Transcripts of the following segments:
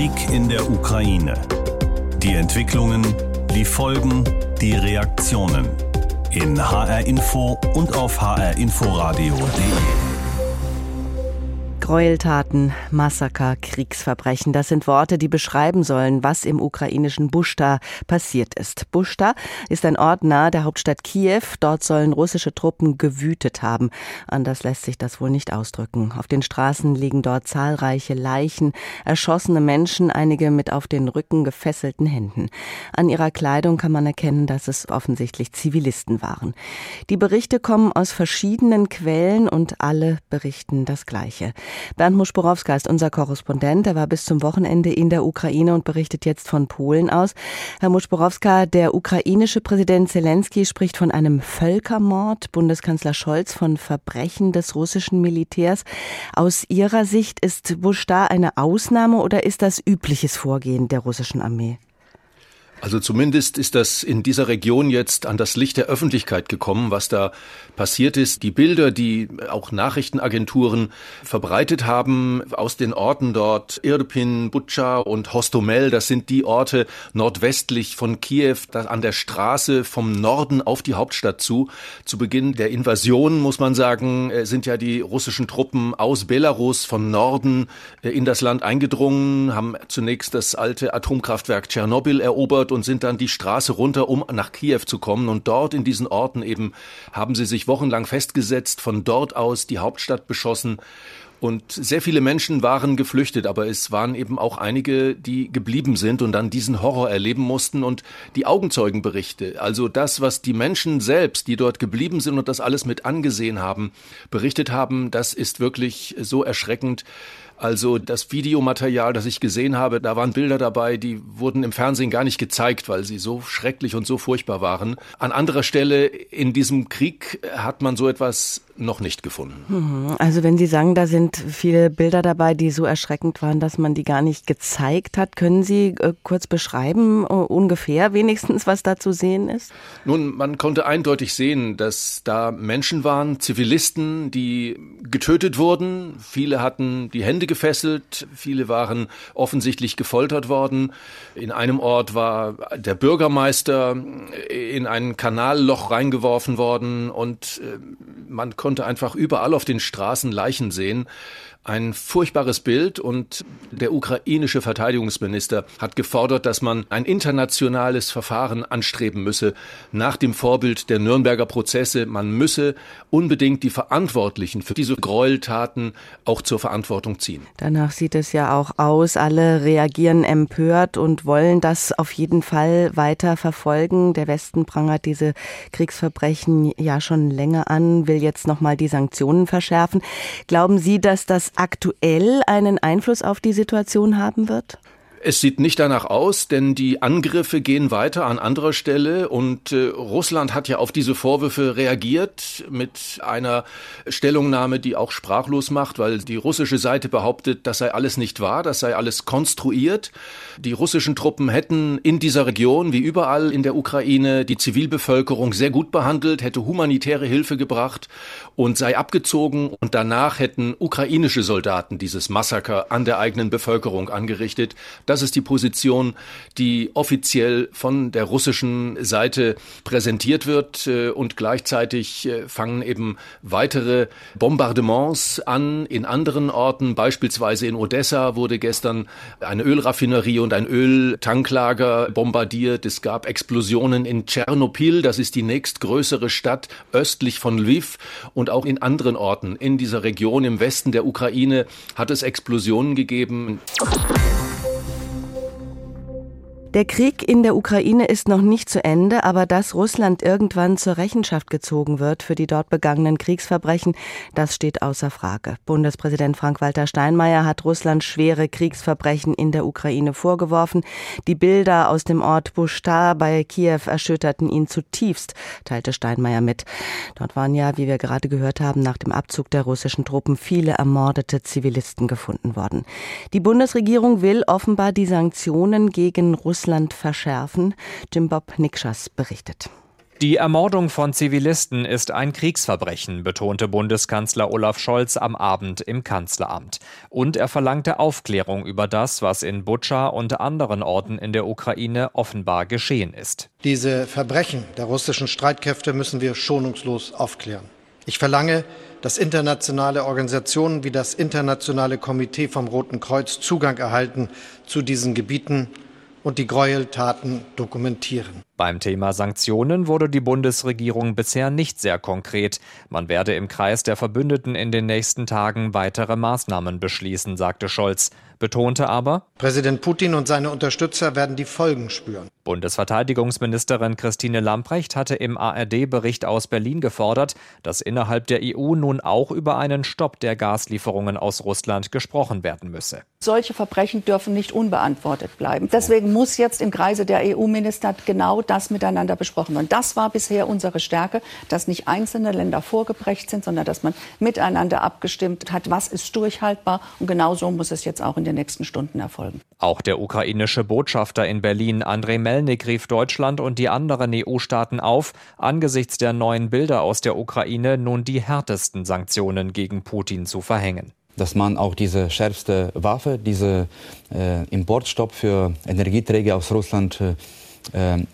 Krieg in der Ukraine. Die Entwicklungen, die Folgen, die Reaktionen. In HR Info und auf hrinforadio.de. Gräueltaten, Massaker, Kriegsverbrechen, das sind Worte, die beschreiben sollen, was im ukrainischen Buschta passiert ist. Buschta ist ein Ort nahe der Hauptstadt Kiew. Dort sollen russische Truppen gewütet haben. Anders lässt sich das wohl nicht ausdrücken. Auf den Straßen liegen dort zahlreiche Leichen, erschossene Menschen, einige mit auf den Rücken gefesselten Händen. An ihrer Kleidung kann man erkennen, dass es offensichtlich Zivilisten waren. Die Berichte kommen aus verschiedenen Quellen und alle berichten das Gleiche. Bernd Muschborowska ist unser Korrespondent. Er war bis zum Wochenende in der Ukraine und berichtet jetzt von Polen aus. Herr Muschborowska, der ukrainische Präsident Zelensky spricht von einem Völkermord, Bundeskanzler Scholz von Verbrechen des russischen Militärs. Aus Ihrer Sicht ist Bush da eine Ausnahme oder ist das übliches Vorgehen der russischen Armee? Also zumindest ist das in dieser Region jetzt an das Licht der Öffentlichkeit gekommen, was da passiert ist. Die Bilder, die auch Nachrichtenagenturen verbreitet haben aus den Orten dort, Irpin, Butscha und Hostomel, das sind die Orte nordwestlich von Kiew, an der Straße vom Norden auf die Hauptstadt zu. Zu Beginn der Invasion, muss man sagen, äh, sind ja die russischen Truppen aus Belarus von Norden äh, in das Land eingedrungen, haben zunächst das alte Atomkraftwerk Tschernobyl erobert und sind dann die Straße runter, um nach Kiew zu kommen. Und dort in diesen Orten eben haben sie sich wochenlang festgesetzt, von dort aus die Hauptstadt beschossen. Und sehr viele Menschen waren geflüchtet, aber es waren eben auch einige, die geblieben sind und dann diesen Horror erleben mussten und die Augenzeugenberichte, also das, was die Menschen selbst, die dort geblieben sind und das alles mit angesehen haben, berichtet haben, das ist wirklich so erschreckend. Also das Videomaterial, das ich gesehen habe, da waren Bilder dabei, die wurden im Fernsehen gar nicht gezeigt, weil sie so schrecklich und so furchtbar waren. An anderer Stelle in diesem Krieg hat man so etwas noch nicht gefunden. Mhm. Also wenn Sie sagen, da sind viele Bilder dabei, die so erschreckend waren, dass man die gar nicht gezeigt hat, können Sie äh, kurz beschreiben, uh, ungefähr wenigstens, was da zu sehen ist? Nun, man konnte eindeutig sehen, dass da Menschen waren, Zivilisten, die getötet wurden. Viele hatten die Hände gefesselt, viele waren offensichtlich gefoltert worden. In einem Ort war der Bürgermeister in ein Kanalloch reingeworfen worden und äh, man konnte konnte einfach überall auf den Straßen Leichen sehen. Ein furchtbares Bild und der ukrainische Verteidigungsminister hat gefordert, dass man ein internationales Verfahren anstreben müsse nach dem Vorbild der Nürnberger Prozesse. Man müsse unbedingt die Verantwortlichen für diese Gräueltaten auch zur Verantwortung ziehen. Danach sieht es ja auch aus. Alle reagieren empört und wollen das auf jeden Fall weiter verfolgen. Der Westen prangert diese Kriegsverbrechen ja schon länger an, will jetzt nochmal die Sanktionen verschärfen. Glauben Sie, dass das aktuell einen Einfluss auf die Situation haben wird? Es sieht nicht danach aus, denn die Angriffe gehen weiter an anderer Stelle und äh, Russland hat ja auf diese Vorwürfe reagiert mit einer Stellungnahme, die auch sprachlos macht, weil die russische Seite behauptet, das sei alles nicht wahr, das sei alles konstruiert. Die russischen Truppen hätten in dieser Region, wie überall in der Ukraine, die Zivilbevölkerung sehr gut behandelt, hätte humanitäre Hilfe gebracht und sei abgezogen und danach hätten ukrainische Soldaten dieses Massaker an der eigenen Bevölkerung angerichtet. Das ist die Position, die offiziell von der russischen Seite präsentiert wird. Äh, und gleichzeitig äh, fangen eben weitere Bombardements an in anderen Orten. Beispielsweise in Odessa wurde gestern eine Ölraffinerie und ein Öltanklager bombardiert. Es gab Explosionen in Tschernobyl. Das ist die nächstgrößere Stadt östlich von Lviv. Und auch in anderen Orten in dieser Region im Westen der Ukraine hat es Explosionen gegeben. Der Krieg in der Ukraine ist noch nicht zu Ende, aber dass Russland irgendwann zur Rechenschaft gezogen wird für die dort begangenen Kriegsverbrechen, das steht außer Frage. Bundespräsident Frank-Walter Steinmeier hat Russland schwere Kriegsverbrechen in der Ukraine vorgeworfen. Die Bilder aus dem Ort Bushtar bei Kiew erschütterten ihn zutiefst, teilte Steinmeier mit. Dort waren ja, wie wir gerade gehört haben, nach dem Abzug der russischen Truppen viele ermordete Zivilisten gefunden worden. Die Bundesregierung will offenbar die Sanktionen gegen Russland Russland verschärfen. Jim Bob Nikschas berichtet. Die Ermordung von Zivilisten ist ein Kriegsverbrechen, betonte Bundeskanzler Olaf Scholz am Abend im Kanzleramt. Und er verlangte Aufklärung über das, was in Butscha und anderen Orten in der Ukraine offenbar geschehen ist. Diese Verbrechen der russischen Streitkräfte müssen wir schonungslos aufklären. Ich verlange, dass internationale Organisationen wie das Internationale Komitee vom Roten Kreuz Zugang erhalten zu diesen Gebieten und die Gräueltaten dokumentieren. Beim Thema Sanktionen wurde die Bundesregierung bisher nicht sehr konkret. Man werde im Kreis der Verbündeten in den nächsten Tagen weitere Maßnahmen beschließen, sagte Scholz, betonte aber, Präsident Putin und seine Unterstützer werden die Folgen spüren. Bundesverteidigungsministerin Christine Lamprecht hatte im ARD-Bericht aus Berlin gefordert, dass innerhalb der EU nun auch über einen Stopp der Gaslieferungen aus Russland gesprochen werden müsse. Solche Verbrechen dürfen nicht unbeantwortet bleiben. Deswegen muss jetzt im Kreise der EU-Minister genau das miteinander besprochen werden. Das war bisher unsere Stärke, dass nicht einzelne Länder vorgeprägt sind, sondern dass man miteinander abgestimmt hat, was ist durchhaltbar. Und genau so muss es jetzt auch in den nächsten Stunden erfolgen. Auch der ukrainische Botschafter in Berlin, Andrei Melnik, rief Deutschland und die anderen EU-Staaten auf, angesichts der neuen Bilder aus der Ukraine nun die härtesten Sanktionen gegen Putin zu verhängen dass man auch diese schärfste Waffe, diese äh, Importstopp für Energieträger aus Russland äh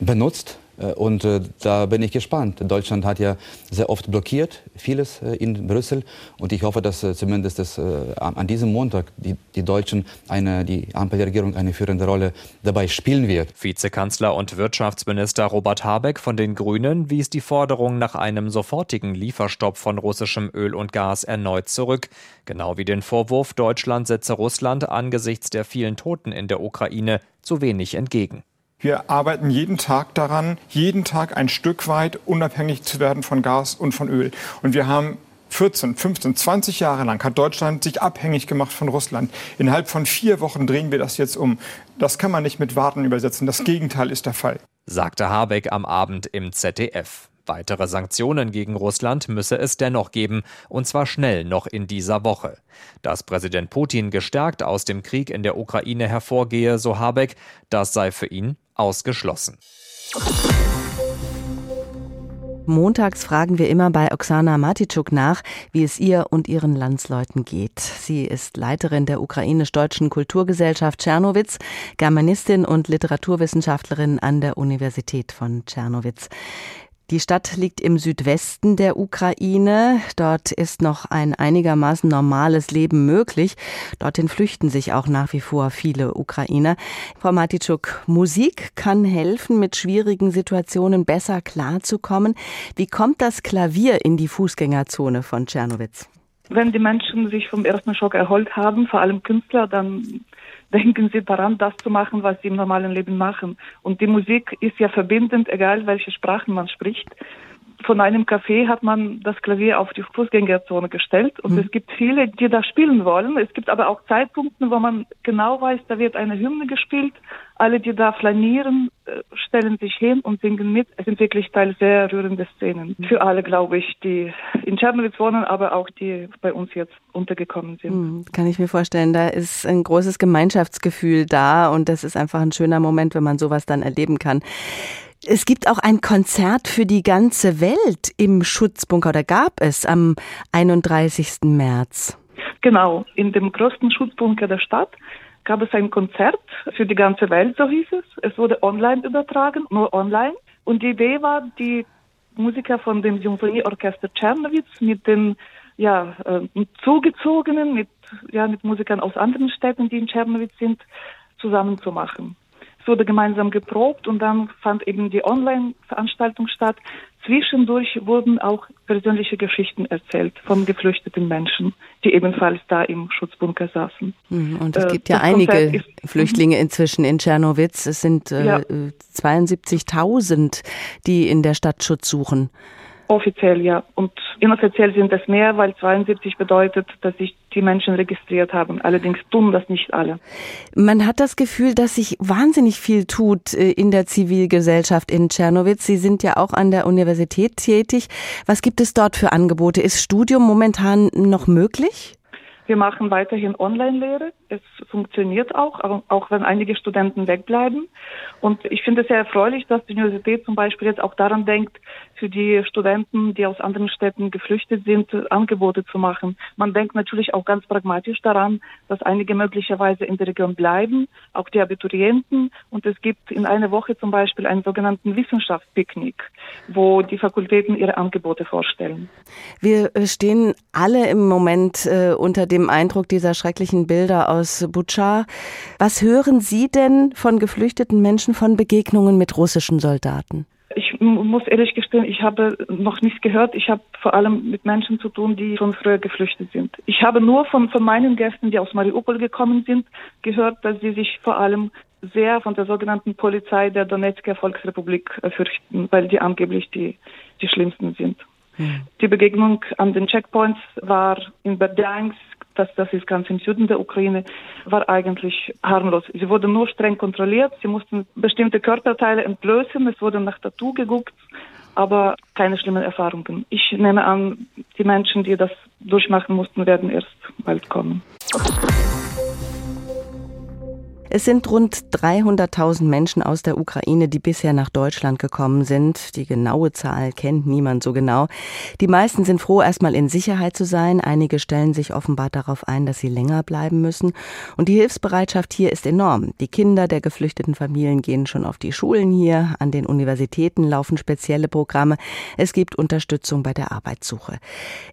benutzt. Äh, und äh, da bin ich gespannt. Deutschland hat ja sehr oft blockiert, vieles äh, in Brüssel. Und ich hoffe, dass zumindest das, an diesem Montag die, die Deutschen, eine, die Ampelregierung eine führende Rolle dabei spielen wird. Vizekanzler und Wirtschaftsminister Robert Habeck von den Grünen wies die Forderung nach einem sofortigen Lieferstopp von russischem Öl und Gas erneut zurück. Genau wie den Vorwurf, Deutschland setze Russland angesichts der vielen Toten in der Ukraine zu wenig entgegen. Wir arbeiten jeden Tag daran, jeden Tag ein Stück weit unabhängig zu werden von Gas und von Öl. Und wir haben 14, 15, 20 Jahre lang hat Deutschland sich abhängig gemacht von Russland. Innerhalb von vier Wochen drehen wir das jetzt um. Das kann man nicht mit Warten übersetzen. Das Gegenteil ist der Fall. Sagte Habeck am Abend im ZDF. Weitere Sanktionen gegen Russland müsse es dennoch geben, und zwar schnell noch in dieser Woche. Dass Präsident Putin gestärkt aus dem Krieg in der Ukraine hervorgehe, so Habeck, das sei für ihn ausgeschlossen. Montags fragen wir immer bei Oksana Matitschuk nach, wie es ihr und ihren Landsleuten geht. Sie ist Leiterin der ukrainisch-deutschen Kulturgesellschaft Tschernowitz, Germanistin und Literaturwissenschaftlerin an der Universität von Tschernowitz. Die Stadt liegt im Südwesten der Ukraine. Dort ist noch ein einigermaßen normales Leben möglich. Dorthin flüchten sich auch nach wie vor viele Ukrainer. Frau Matitschuk, Musik kann helfen, mit schwierigen Situationen besser klarzukommen. Wie kommt das Klavier in die Fußgängerzone von Tschernowitz? Wenn die Menschen sich vom ersten Schock erholt haben, vor allem Künstler, dann denken sie daran, das zu machen, was sie im normalen Leben machen. Und die Musik ist ja verbindend, egal welche Sprachen man spricht von einem Café hat man das Klavier auf die Fußgängerzone gestellt und mhm. es gibt viele, die da spielen wollen. Es gibt aber auch Zeitpunkte, wo man genau weiß, da wird eine Hymne gespielt. Alle, die da flanieren, äh, stellen sich hin und singen mit. Es sind wirklich Teil sehr rührende Szenen. Mhm. Für alle, glaube ich, die in Tschernowitz wohnen, aber auch die bei uns jetzt untergekommen sind. Mhm, kann ich mir vorstellen, da ist ein großes Gemeinschaftsgefühl da und das ist einfach ein schöner Moment, wenn man sowas dann erleben kann. Es gibt auch ein Konzert für die ganze Welt im Schutzbunker oder gab es am 31. März. Genau, in dem größten Schutzbunker der Stadt gab es ein Konzert für die ganze Welt, so hieß es. Es wurde online übertragen, nur online. Und die Idee war, die Musiker von dem Symphonieorchester Czernowitz mit den ja, äh, zugezogenen, mit, ja, mit Musikern aus anderen Städten, die in Czernowitz sind, zusammenzumachen. Wurde gemeinsam geprobt und dann fand eben die Online-Veranstaltung statt. Zwischendurch wurden auch persönliche Geschichten erzählt von geflüchteten Menschen, die ebenfalls da im Schutzbunker saßen. Mhm, und es äh, gibt ja einige Flüchtlinge inzwischen in Tschernowitz. Es sind äh, ja. 72.000, die in der Stadt Schutz suchen. Offiziell ja. Und inoffiziell sind es mehr, weil 72 bedeutet, dass sich die Menschen registriert haben. Allerdings tun das nicht alle. Man hat das Gefühl, dass sich wahnsinnig viel tut äh, in der Zivilgesellschaft in Tschernowitz. Sie sind ja auch an der Universität tätig. Was gibt es dort für Angebote? Ist Studium momentan noch möglich? Wir machen weiterhin Online-Lehre. Es funktioniert auch, auch wenn einige Studenten wegbleiben. Und ich finde es sehr erfreulich, dass die Universität zum Beispiel jetzt auch daran denkt, für die Studenten, die aus anderen Städten geflüchtet sind, Angebote zu machen. Man denkt natürlich auch ganz pragmatisch daran, dass einige möglicherweise in der Region bleiben, auch die Abiturienten. Und es gibt in einer Woche zum Beispiel einen sogenannten Wissenschaftspicknick, wo die Fakultäten ihre Angebote vorstellen. Wir äh, stehen alle im Moment äh, unter dem Eindruck dieser schrecklichen Bilder aus Butscha. Was hören Sie denn von geflüchteten Menschen von Begegnungen mit russischen Soldaten? Ich muss ehrlich gestehen, ich habe noch nichts gehört. Ich habe vor allem mit Menschen zu tun, die schon früher geflüchtet sind. Ich habe nur von, von meinen Gästen, die aus Mariupol gekommen sind, gehört, dass sie sich vor allem sehr von der sogenannten Polizei der Donetsker Volksrepublik fürchten, weil die angeblich die, die schlimmsten sind. Hm. Die Begegnung an den Checkpoints war in Berdyansk, das, das ist ganz im Süden der Ukraine, war eigentlich harmlos. Sie wurden nur streng kontrolliert. Sie mussten bestimmte Körperteile entblößen. Es wurde nach Tattoo geguckt, aber keine schlimmen Erfahrungen. Ich nehme an, die Menschen, die das durchmachen mussten, werden erst bald kommen. Es sind rund 300.000 Menschen aus der Ukraine, die bisher nach Deutschland gekommen sind. Die genaue Zahl kennt niemand so genau. Die meisten sind froh, erstmal in Sicherheit zu sein. Einige stellen sich offenbar darauf ein, dass sie länger bleiben müssen. Und die Hilfsbereitschaft hier ist enorm. Die Kinder der geflüchteten Familien gehen schon auf die Schulen hier. An den Universitäten laufen spezielle Programme. Es gibt Unterstützung bei der Arbeitssuche.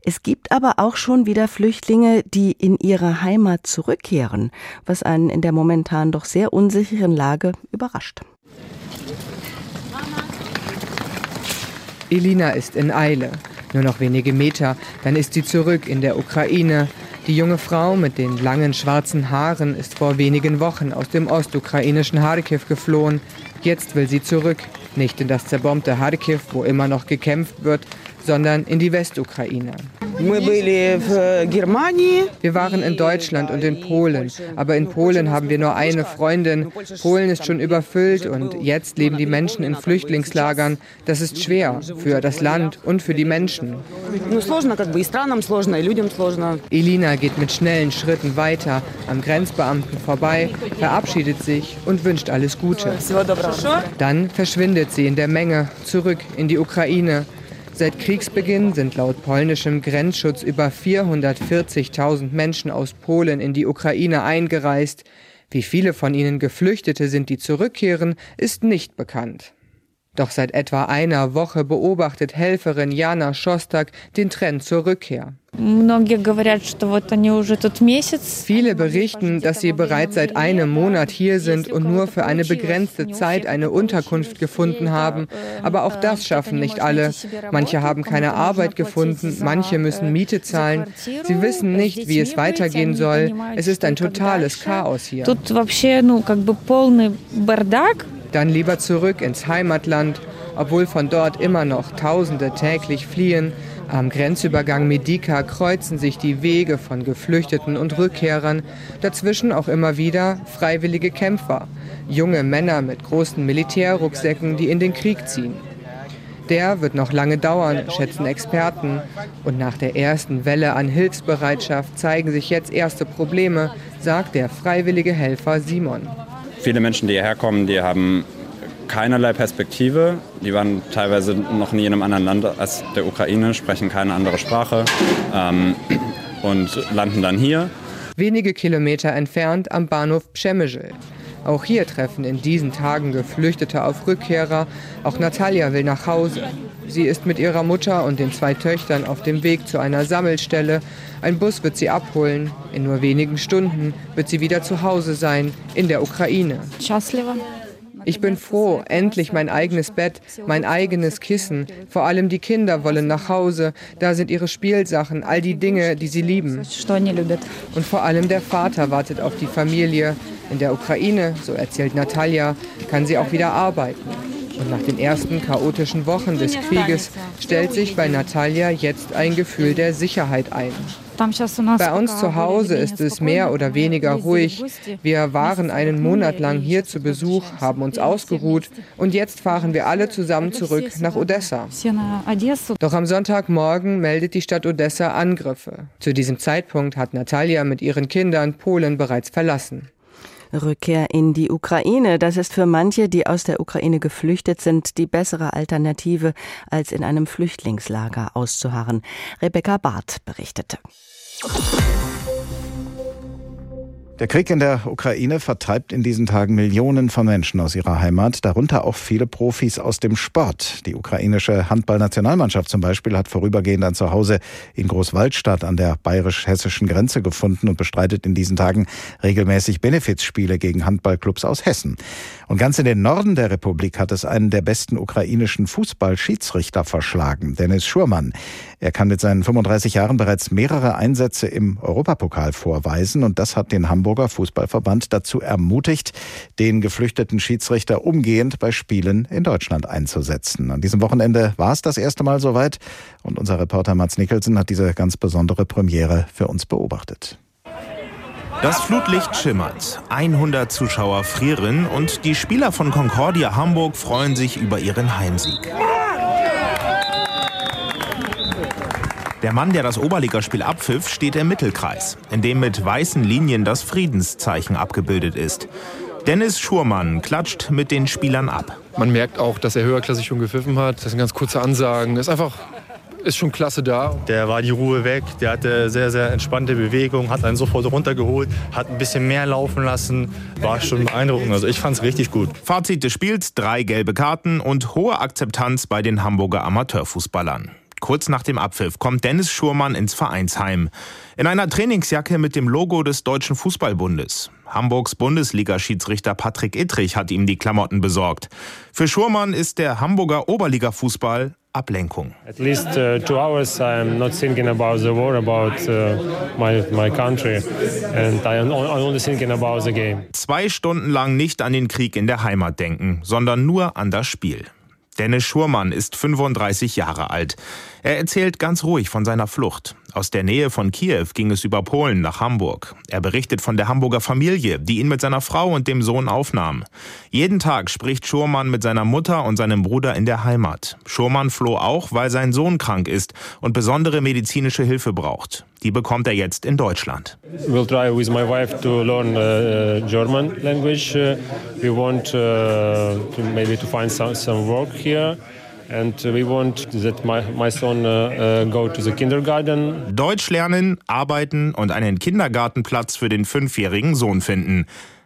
Es gibt aber auch schon wieder Flüchtlinge, die in ihre Heimat zurückkehren, was einen in der momentan doch sehr unsicheren Lage überrascht. Elina ist in Eile. Nur noch wenige Meter, dann ist sie zurück in der Ukraine. Die junge Frau mit den langen schwarzen Haaren ist vor wenigen Wochen aus dem ostukrainischen Kharkiv geflohen. Jetzt will sie zurück, nicht in das zerbombte Kharkiv, wo immer noch gekämpft wird, sondern in die Westukraine. Wir waren in Deutschland und in Polen, aber in Polen haben wir nur eine Freundin. Polen ist schon überfüllt und jetzt leben die Menschen in Flüchtlingslagern. Das ist schwer für das Land und für die Menschen. Elina geht mit schnellen Schritten weiter, am Grenzbeamten vorbei, verabschiedet sich und wünscht alles Gute. Dann verschwindet sie in der Menge zurück in die Ukraine. Seit Kriegsbeginn sind laut polnischem Grenzschutz über 440.000 Menschen aus Polen in die Ukraine eingereist. Wie viele von ihnen Geflüchtete sind, die zurückkehren, ist nicht bekannt. Doch seit etwa einer Woche beobachtet Helferin Jana Schostak den Trend zur Rückkehr. Viele berichten, dass sie bereits seit einem Monat hier sind und nur für eine begrenzte Zeit eine Unterkunft gefunden haben. Aber auch das schaffen nicht alle. Manche haben keine Arbeit gefunden, manche müssen Miete zahlen. Sie wissen nicht, wie es weitergehen soll. Es ist ein totales Chaos hier. Dann lieber zurück ins Heimatland, obwohl von dort immer noch Tausende täglich fliehen. Am Grenzübergang Medika kreuzen sich die Wege von Geflüchteten und Rückkehrern, dazwischen auch immer wieder freiwillige Kämpfer, junge Männer mit großen Militärrucksäcken, die in den Krieg ziehen. Der wird noch lange dauern, schätzen Experten. Und nach der ersten Welle an Hilfsbereitschaft zeigen sich jetzt erste Probleme, sagt der freiwillige Helfer Simon. Viele Menschen, die hierher kommen, die haben keinerlei Perspektive. Die waren teilweise noch nie in einem anderen Land als der Ukraine, sprechen keine andere Sprache ähm, und landen dann hier. Wenige Kilometer entfernt am Bahnhof Przemysl. Auch hier treffen in diesen Tagen Geflüchtete auf Rückkehrer. Auch Natalia will nach Hause. Sie ist mit ihrer Mutter und den zwei Töchtern auf dem Weg zu einer Sammelstelle. Ein Bus wird sie abholen. In nur wenigen Stunden wird sie wieder zu Hause sein, in der Ukraine. Ich bin froh, endlich mein eigenes Bett, mein eigenes Kissen. Vor allem die Kinder wollen nach Hause. Da sind ihre Spielsachen, all die Dinge, die sie lieben. Und vor allem der Vater wartet auf die Familie. In der Ukraine, so erzählt Natalia, kann sie auch wieder arbeiten. Und nach den ersten chaotischen Wochen des Krieges stellt sich bei Natalia jetzt ein Gefühl der Sicherheit ein. Bei uns zu Hause ist es mehr oder weniger ruhig. Wir waren einen Monat lang hier zu Besuch, haben uns ausgeruht und jetzt fahren wir alle zusammen zurück nach Odessa. Doch am Sonntagmorgen meldet die Stadt Odessa Angriffe. Zu diesem Zeitpunkt hat Natalia mit ihren Kindern Polen bereits verlassen. Rückkehr in die Ukraine, das ist für manche, die aus der Ukraine geflüchtet sind, die bessere Alternative, als in einem Flüchtlingslager auszuharren. Rebecca Barth berichtete. Der Krieg in der Ukraine vertreibt in diesen Tagen Millionen von Menschen aus ihrer Heimat, darunter auch viele Profis aus dem Sport. Die ukrainische Handballnationalmannschaft zum Beispiel hat vorübergehend ein Zuhause in Großwaldstadt an der bayerisch-hessischen Grenze gefunden und bestreitet in diesen Tagen regelmäßig Benefizspiele gegen Handballclubs aus Hessen. Und ganz in den Norden der Republik hat es einen der besten ukrainischen Fußballschiedsrichter verschlagen, Dennis Schurmann. Er kann mit seinen 35 Jahren bereits mehrere Einsätze im Europapokal vorweisen und das hat den Hamburger Fußballverband dazu ermutigt, den geflüchteten Schiedsrichter umgehend bei Spielen in Deutschland einzusetzen. An diesem Wochenende war es das erste Mal soweit und unser Reporter Mats Nicholson hat diese ganz besondere Premiere für uns beobachtet. Das Flutlicht schimmert, 100 Zuschauer frieren und die Spieler von Concordia Hamburg freuen sich über ihren Heimsieg. Der Mann, der das Oberligaspiel abpfiff, steht im Mittelkreis, in dem mit weißen Linien das Friedenszeichen abgebildet ist. Dennis Schurmann klatscht mit den Spielern ab. Man merkt auch, dass er höherklassig schon gepfiffen hat. Das sind ganz kurze Ansagen. Das ist einfach ist schon klasse da. Der war die Ruhe weg, der hatte sehr, sehr entspannte Bewegung, hat einen sofort runtergeholt, hat ein bisschen mehr laufen lassen. War schon beeindruckend. Also ich fand es richtig gut. Fazit des Spiels: drei gelbe Karten und hohe Akzeptanz bei den Hamburger Amateurfußballern. Kurz nach dem Abpfiff kommt Dennis Schurmann ins Vereinsheim. In einer Trainingsjacke mit dem Logo des Deutschen Fußballbundes. Hamburgs Bundesliga-Schiedsrichter Patrick Ittrich hat ihm die Klamotten besorgt. Für Schurmann ist der Hamburger Oberliga-Fußball Ablenkung. At least uh, two hours I'm not thinking about the war, about uh, my, my country and I'm only thinking about the game. Zwei Stunden lang nicht an den Krieg in der Heimat denken, sondern nur an das Spiel. Dennis Schurmann ist 35 Jahre alt. Er erzählt ganz ruhig von seiner Flucht. Aus der Nähe von Kiew ging es über Polen nach Hamburg. Er berichtet von der Hamburger Familie, die ihn mit seiner Frau und dem Sohn aufnahm. Jeden Tag spricht Schurmann mit seiner Mutter und seinem Bruder in der Heimat. Schurmann floh auch, weil sein Sohn krank ist und besondere medizinische Hilfe braucht. Die bekommt er jetzt in Deutschland. We'll try with my wife to learn uh, German language. Uh, we want uh, to maybe to find some, some work. Deutsch lernen, arbeiten und einen Kindergartenplatz für den fünfjährigen Sohn finden.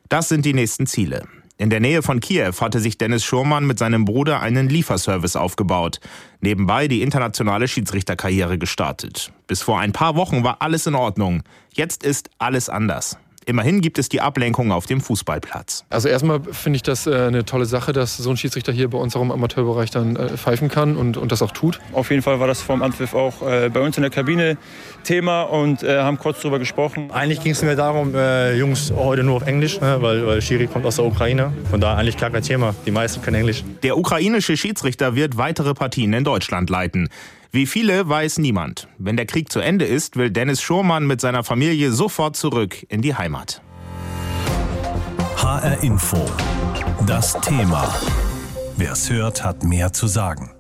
Das sind die nächsten Ziele. In der Nähe von Kiew hatte sich Dennis Schurmann mit seinem Bruder einen Lieferservice aufgebaut. Nebenbei die internationale Schiedsrichterkarriere gestartet. Bis vor ein paar Wochen war alles in Ordnung. Jetzt ist alles anders. Immerhin gibt es die Ablenkung auf dem Fußballplatz. Also erstmal finde ich das äh, eine tolle Sache, dass so ein Schiedsrichter hier bei uns auch im Amateurbereich dann äh, pfeifen kann und, und das auch tut. Auf jeden Fall war das vom Anpfiff auch äh, bei uns in der Kabine Thema und äh, haben kurz darüber gesprochen. Eigentlich ging es mir darum, äh, Jungs heute nur auf Englisch, ne, weil, weil Schiri kommt aus der Ukraine. Von daher eigentlich gar kein Thema. Die meisten können Englisch. Der ukrainische Schiedsrichter wird weitere Partien in Deutschland leiten. Wie viele weiß niemand. Wenn der Krieg zu Ende ist, will Dennis Schurmann mit seiner Familie sofort zurück in die Heimat. HR Info. Das Thema. Wer es hört, hat mehr zu sagen.